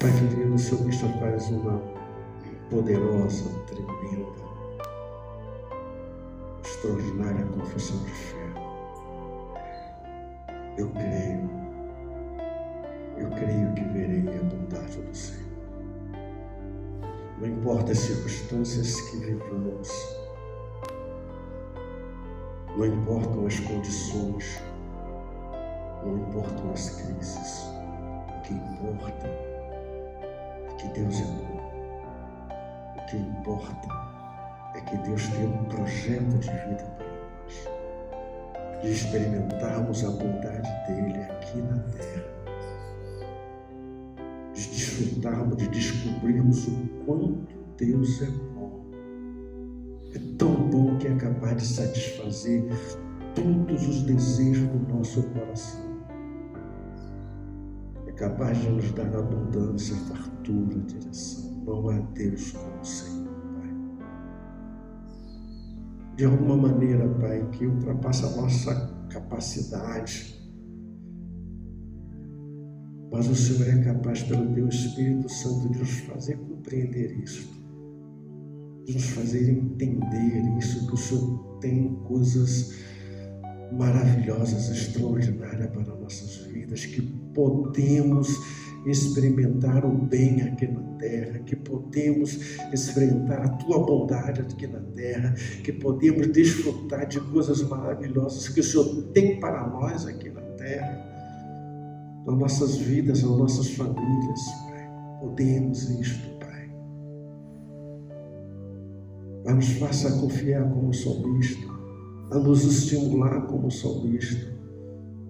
Pai querido, o Senhor Cristo faz uma poderosa, tremenda, extraordinária confissão de fé. Eu creio, eu creio que verei a bondade do Senhor. Não importa as circunstâncias que vivamos, não importam as condições, não importam as crises. O que importa que Deus é bom. O que importa é que Deus tem um projeto de vida para nós, de experimentarmos a bondade dele aqui na terra, de desfrutarmos, de descobrirmos o quanto Deus é bom. É tão bom que é capaz de satisfazer todos os desejos do nosso coração capaz de nos dar abundância, fartura, direção. Não há Deus como Senhor, Pai. De alguma maneira, Pai, que ultrapassa a nossa capacidade. Mas o Senhor é capaz, pelo Teu Espírito Santo, de nos fazer compreender isso, de nos fazer entender isso, que o Senhor tem coisas maravilhosas, extraordinárias para nossas vidas, que podemos experimentar o bem aqui na terra, que podemos experimentar a tua bondade aqui na terra, que podemos desfrutar de coisas maravilhosas que o Senhor tem para nós aqui na terra, nas nossas vidas, nas nossas famílias, Pai. Podemos isto, Pai. Mas nos faça confiar como salmista a nos estimular como salmista,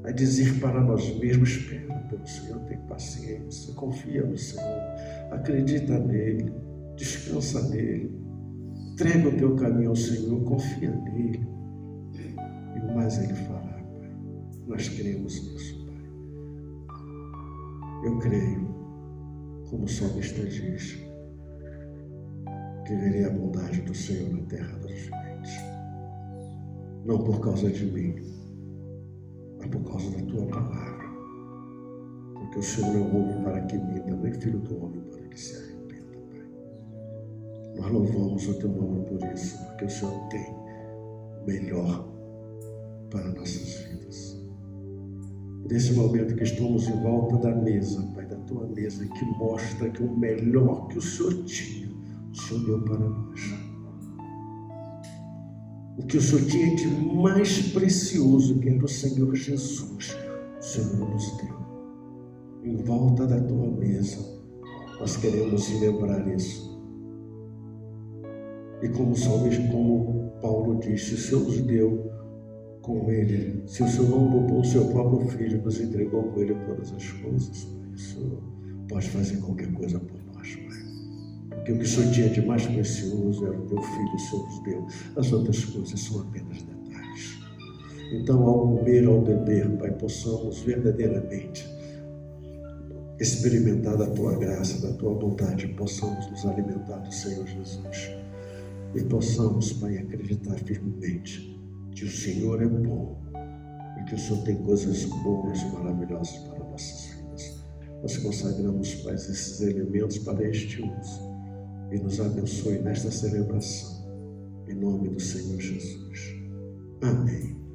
a dizer para nós mesmos: espera pelo Senhor, tem paciência, confia no Senhor, acredita nele, descansa nele, entrega o teu caminho ao Senhor, confia nele. E o mais ele fará, Pai. Nós cremos nisso, Pai. Eu creio, como o salmista diz, que verei a bondade do Senhor na terra dos viventes não por causa de mim, por causa da tua palavra. Porque o Senhor é o homem para que minta, nem filho do homem para que se arrependa, Pai. Nós louvamos o teu nome por isso, porque o Senhor tem melhor para nossas vidas. Nesse momento que estamos em volta da mesa, Pai, da tua mesa, que mostra que o melhor que o Senhor tinha, o Senhor deu para nós o que o Senhor tinha de mais precioso, que era o Senhor Jesus, o Senhor nos deu. Em volta da tua mesa, nós queremos lembrar isso. E como salmista, como Paulo disse, o Senhor nos deu com ele, se o Senhor não poupou o seu próprio filho, nos entregou com ele todas as coisas, o Senhor pode fazer qualquer coisa por. Porque o que Senhor tinha de mais precioso era o teu filho, o Senhor nos deu. As outras coisas são apenas detalhes. Então, ao comer, ao beber, Pai, possamos verdadeiramente experimentar da tua graça, da tua bondade, possamos nos alimentar do Senhor Jesus. E possamos, Pai, acreditar firmemente que o Senhor é bom e que o Senhor tem coisas boas e maravilhosas para nossas vidas. Nós consagramos, Pai, esses elementos para este uso e nos abençoe nesta celebração. Em nome do Senhor Jesus. Amém.